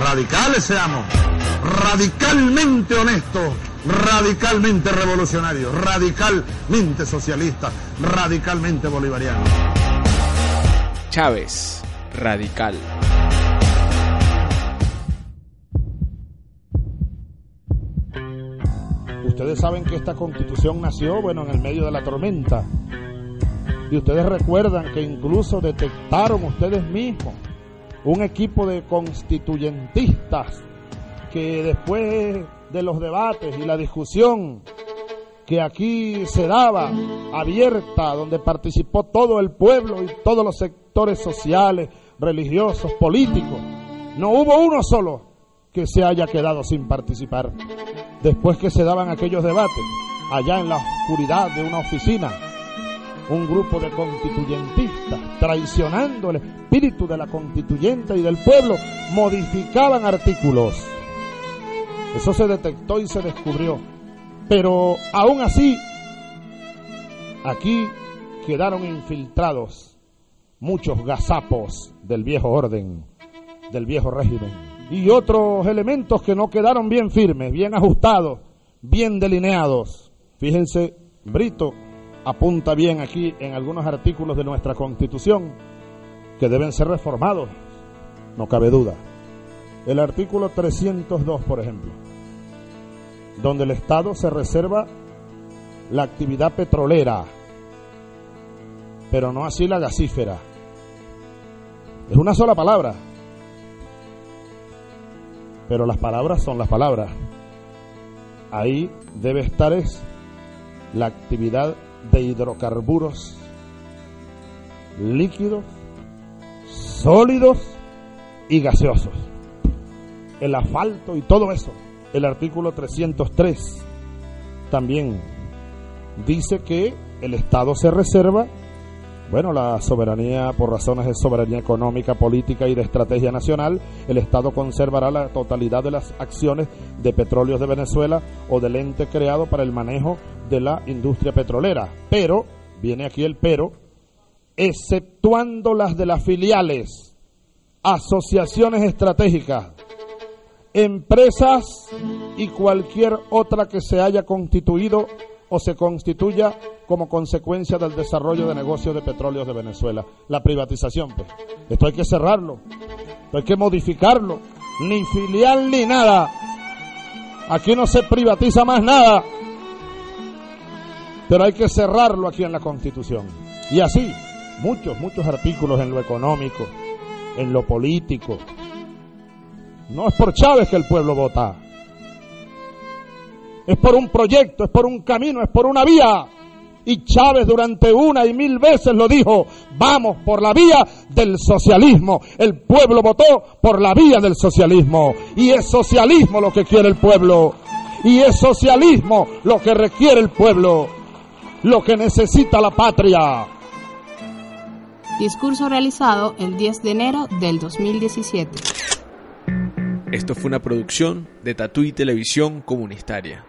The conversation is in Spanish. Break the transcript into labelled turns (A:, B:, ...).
A: Radicales seamos, radicalmente honestos, radicalmente revolucionarios, radicalmente socialistas, radicalmente bolivarianos.
B: Chávez, radical.
C: Ustedes saben que esta constitución nació, bueno, en el medio de la tormenta. Y ustedes recuerdan que incluso detectaron ustedes mismos un equipo de constituyentistas que después de los debates y la discusión que aquí se daba abierta, donde participó todo el pueblo y todos los sectores sociales, religiosos, políticos, no hubo uno solo que se haya quedado sin participar. Después que se daban aquellos debates, allá en la oscuridad de una oficina, un grupo de constituyentistas, traicionando el espíritu de la constituyente y del pueblo, modificaban artículos. Eso se detectó y se descubrió. Pero aún así, aquí quedaron infiltrados muchos gazapos del viejo orden, del viejo régimen, y otros elementos que no quedaron bien firmes, bien ajustados, bien delineados. Fíjense, Brito apunta bien aquí en algunos artículos de nuestra Constitución que deben ser reformados, no cabe duda. El artículo 302, por ejemplo, donde el Estado se reserva la actividad petrolera, pero no así la gasífera. Es una sola palabra, pero las palabras son las palabras. Ahí debe estar es la actividad de hidrocarburos líquidos, sólidos y gaseosos. El asfalto y todo eso. El artículo 303 también dice que el Estado se reserva, bueno, la soberanía por razones de soberanía económica, política y de estrategia nacional, el Estado conservará la totalidad de las acciones de petróleos de Venezuela o del ente creado para el manejo de la industria petrolera. Pero, viene aquí el pero, exceptuando las de las filiales, asociaciones estratégicas, empresas y cualquier otra que se haya constituido o se constituya como consecuencia del desarrollo de negocios de petróleos de Venezuela. La privatización, pues. Esto hay que cerrarlo, esto hay que modificarlo, ni filial ni nada. Aquí no se privatiza más nada pero hay que cerrarlo aquí en la Constitución. Y así, muchos, muchos artículos en lo económico, en lo político. No es por Chávez que el pueblo vota. Es por un proyecto, es por un camino, es por una vía. Y Chávez durante una y mil veces lo dijo, vamos por la vía del socialismo. El pueblo votó por la vía del socialismo. Y es socialismo lo que quiere el pueblo. Y es socialismo lo que requiere el pueblo lo que necesita la patria.
D: Discurso realizado el 10 de enero del 2017.
B: Esto fue una producción de Tatuí Televisión Comunitaria.